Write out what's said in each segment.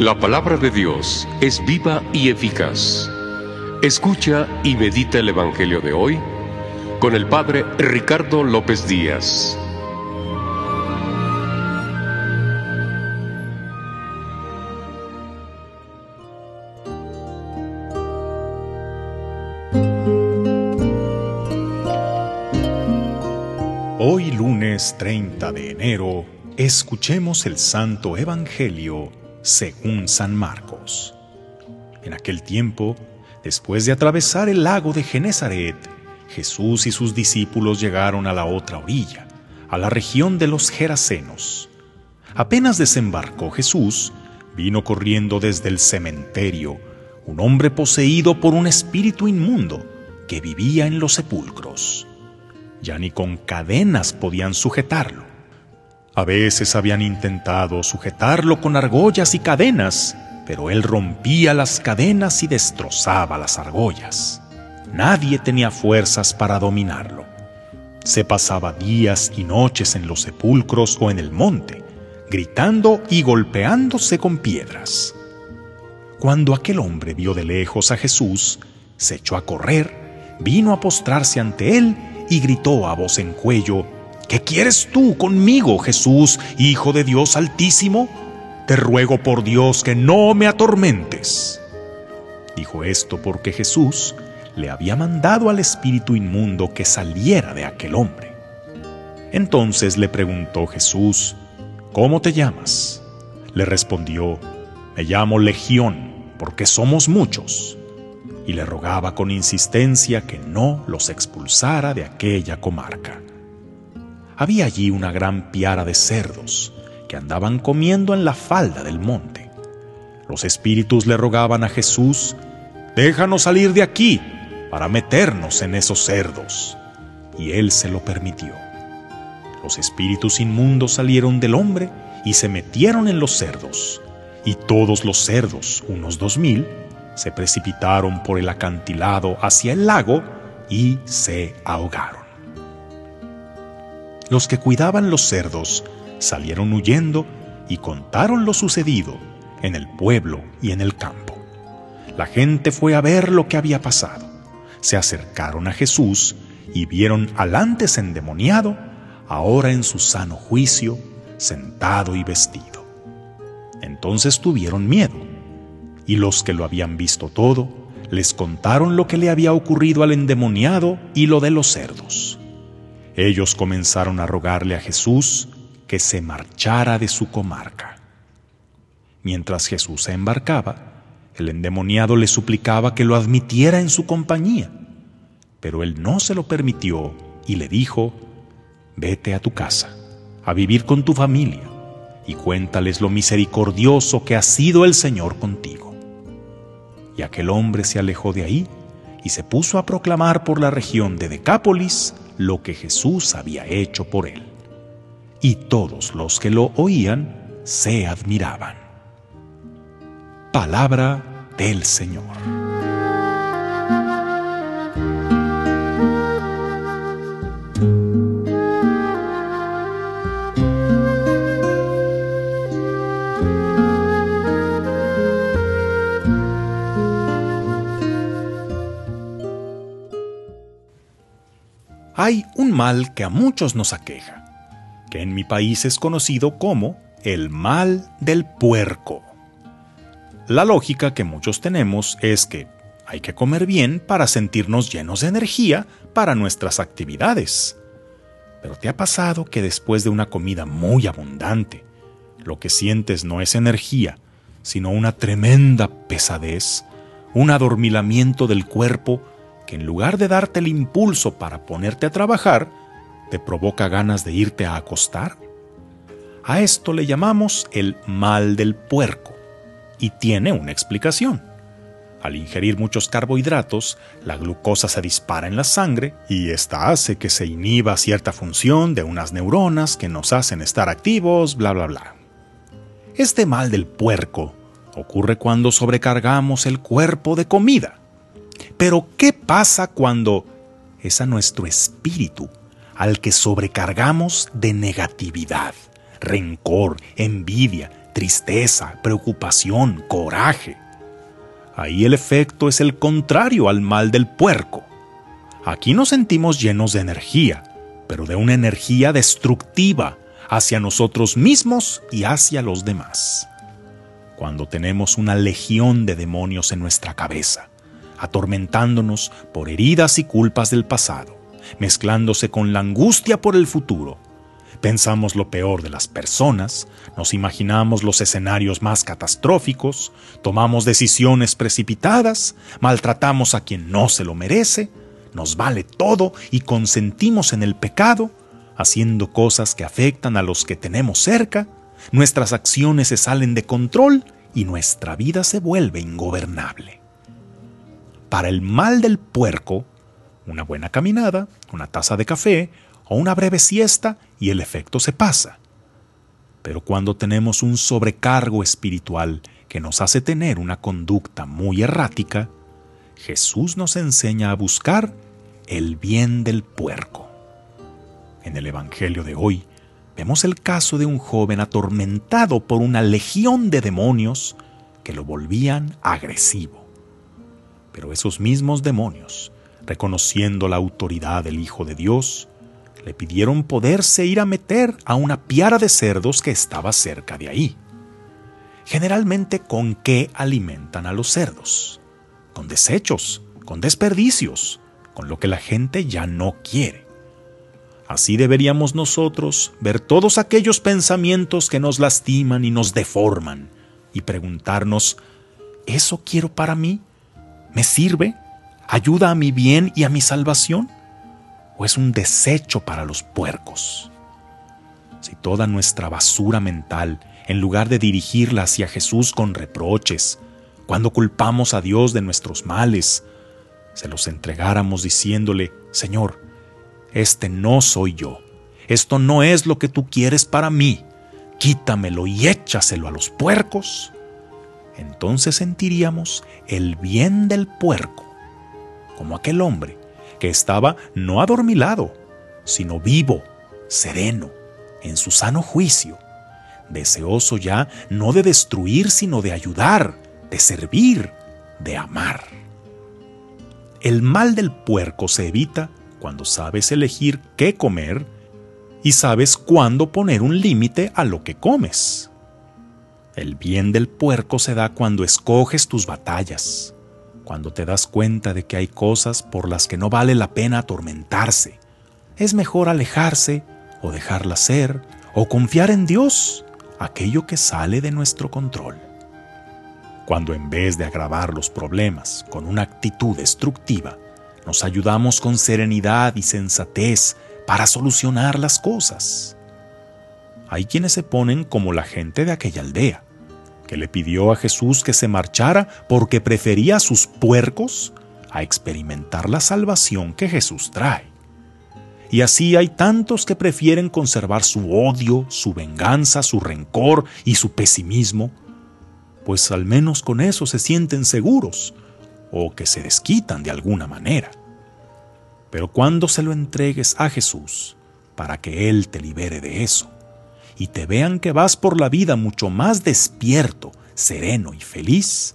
La palabra de Dios es viva y eficaz. Escucha y medita el Evangelio de hoy con el Padre Ricardo López Díaz. Hoy lunes 30 de enero, escuchemos el Santo Evangelio según San Marcos. En aquel tiempo, después de atravesar el lago de Genezaret, Jesús y sus discípulos llegaron a la otra orilla, a la región de los Gerasenos. Apenas desembarcó Jesús, vino corriendo desde el cementerio un hombre poseído por un espíritu inmundo que vivía en los sepulcros. Ya ni con cadenas podían sujetarlo. A veces habían intentado sujetarlo con argollas y cadenas, pero él rompía las cadenas y destrozaba las argollas. Nadie tenía fuerzas para dominarlo. Se pasaba días y noches en los sepulcros o en el monte, gritando y golpeándose con piedras. Cuando aquel hombre vio de lejos a Jesús, se echó a correr, vino a postrarse ante él y gritó a voz en cuello, ¿Qué quieres tú conmigo, Jesús, Hijo de Dios Altísimo? Te ruego por Dios que no me atormentes. Dijo esto porque Jesús le había mandado al espíritu inmundo que saliera de aquel hombre. Entonces le preguntó Jesús, ¿Cómo te llamas? Le respondió, Me llamo Legión, porque somos muchos. Y le rogaba con insistencia que no los expulsara de aquella comarca. Había allí una gran piara de cerdos que andaban comiendo en la falda del monte. Los espíritus le rogaban a Jesús, Déjanos salir de aquí para meternos en esos cerdos. Y él se lo permitió. Los espíritus inmundos salieron del hombre y se metieron en los cerdos. Y todos los cerdos, unos dos mil, se precipitaron por el acantilado hacia el lago y se ahogaron. Los que cuidaban los cerdos salieron huyendo y contaron lo sucedido en el pueblo y en el campo. La gente fue a ver lo que había pasado se acercaron a Jesús y vieron al antes endemoniado, ahora en su sano juicio, sentado y vestido. Entonces tuvieron miedo, y los que lo habían visto todo, les contaron lo que le había ocurrido al endemoniado y lo de los cerdos. Ellos comenzaron a rogarle a Jesús que se marchara de su comarca. Mientras Jesús se embarcaba, el endemoniado le suplicaba que lo admitiera en su compañía, pero él no se lo permitió y le dijo, vete a tu casa, a vivir con tu familia, y cuéntales lo misericordioso que ha sido el Señor contigo. Y aquel hombre se alejó de ahí y se puso a proclamar por la región de Decápolis lo que Jesús había hecho por él. Y todos los que lo oían se admiraban. Palabra del Señor. Hay un mal que a muchos nos aqueja, que en mi país es conocido como el mal del puerco. La lógica que muchos tenemos es que hay que comer bien para sentirnos llenos de energía para nuestras actividades. Pero ¿te ha pasado que después de una comida muy abundante, lo que sientes no es energía, sino una tremenda pesadez, un adormilamiento del cuerpo que en lugar de darte el impulso para ponerte a trabajar, te provoca ganas de irte a acostar? A esto le llamamos el mal del puerco, y tiene una explicación. Al ingerir muchos carbohidratos, la glucosa se dispara en la sangre y esta hace que se inhiba cierta función de unas neuronas que nos hacen estar activos, bla, bla, bla. Este mal del puerco ocurre cuando sobrecargamos el cuerpo de comida. Pero ¿qué pasa cuando es a nuestro espíritu al que sobrecargamos de negatividad, rencor, envidia, tristeza, preocupación, coraje? Ahí el efecto es el contrario al mal del puerco. Aquí nos sentimos llenos de energía, pero de una energía destructiva hacia nosotros mismos y hacia los demás. Cuando tenemos una legión de demonios en nuestra cabeza, atormentándonos por heridas y culpas del pasado, mezclándose con la angustia por el futuro, Pensamos lo peor de las personas, nos imaginamos los escenarios más catastróficos, tomamos decisiones precipitadas, maltratamos a quien no se lo merece, nos vale todo y consentimos en el pecado, haciendo cosas que afectan a los que tenemos cerca, nuestras acciones se salen de control y nuestra vida se vuelve ingobernable. Para el mal del puerco, una buena caminada, una taza de café o una breve siesta y el efecto se pasa. Pero cuando tenemos un sobrecargo espiritual que nos hace tener una conducta muy errática, Jesús nos enseña a buscar el bien del puerco. En el Evangelio de hoy vemos el caso de un joven atormentado por una legión de demonios que lo volvían agresivo. Pero esos mismos demonios, reconociendo la autoridad del Hijo de Dios, le pidieron poderse ir a meter a una piara de cerdos que estaba cerca de ahí. Generalmente, ¿con qué alimentan a los cerdos? Con desechos, con desperdicios, con lo que la gente ya no quiere. Así deberíamos nosotros ver todos aquellos pensamientos que nos lastiman y nos deforman y preguntarnos, ¿eso quiero para mí? ¿Me sirve? ¿Ayuda a mi bien y a mi salvación? o es un desecho para los puercos. Si toda nuestra basura mental, en lugar de dirigirla hacia Jesús con reproches, cuando culpamos a Dios de nuestros males, se los entregáramos diciéndole, Señor, este no soy yo, esto no es lo que tú quieres para mí, quítamelo y échaselo a los puercos, entonces sentiríamos el bien del puerco, como aquel hombre que estaba no adormilado, sino vivo, sereno, en su sano juicio, deseoso ya no de destruir, sino de ayudar, de servir, de amar. El mal del puerco se evita cuando sabes elegir qué comer y sabes cuándo poner un límite a lo que comes. El bien del puerco se da cuando escoges tus batallas, cuando te das cuenta de que hay cosas por las que no vale la pena atormentarse. Es mejor alejarse o dejarla ser o confiar en Dios, aquello que sale de nuestro control. Cuando en vez de agravar los problemas con una actitud destructiva, nos ayudamos con serenidad y sensatez para solucionar las cosas. Hay quienes se ponen como la gente de aquella aldea, que le pidió a Jesús que se marchara porque prefería a sus puercos a experimentar la salvación que Jesús trae. Y así hay tantos que prefieren conservar su odio, su venganza, su rencor y su pesimismo, pues al menos con eso se sienten seguros o que se desquitan de alguna manera. Pero cuando se lo entregues a Jesús, para que Él te libere de eso, y te vean que vas por la vida mucho más despierto, sereno y feliz,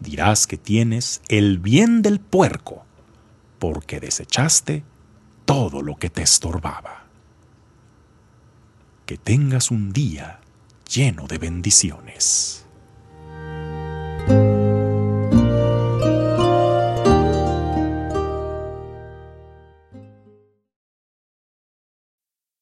dirás que tienes el bien del puerco, porque desechaste todo lo que te estorbaba. Que tengas un día lleno de bendiciones.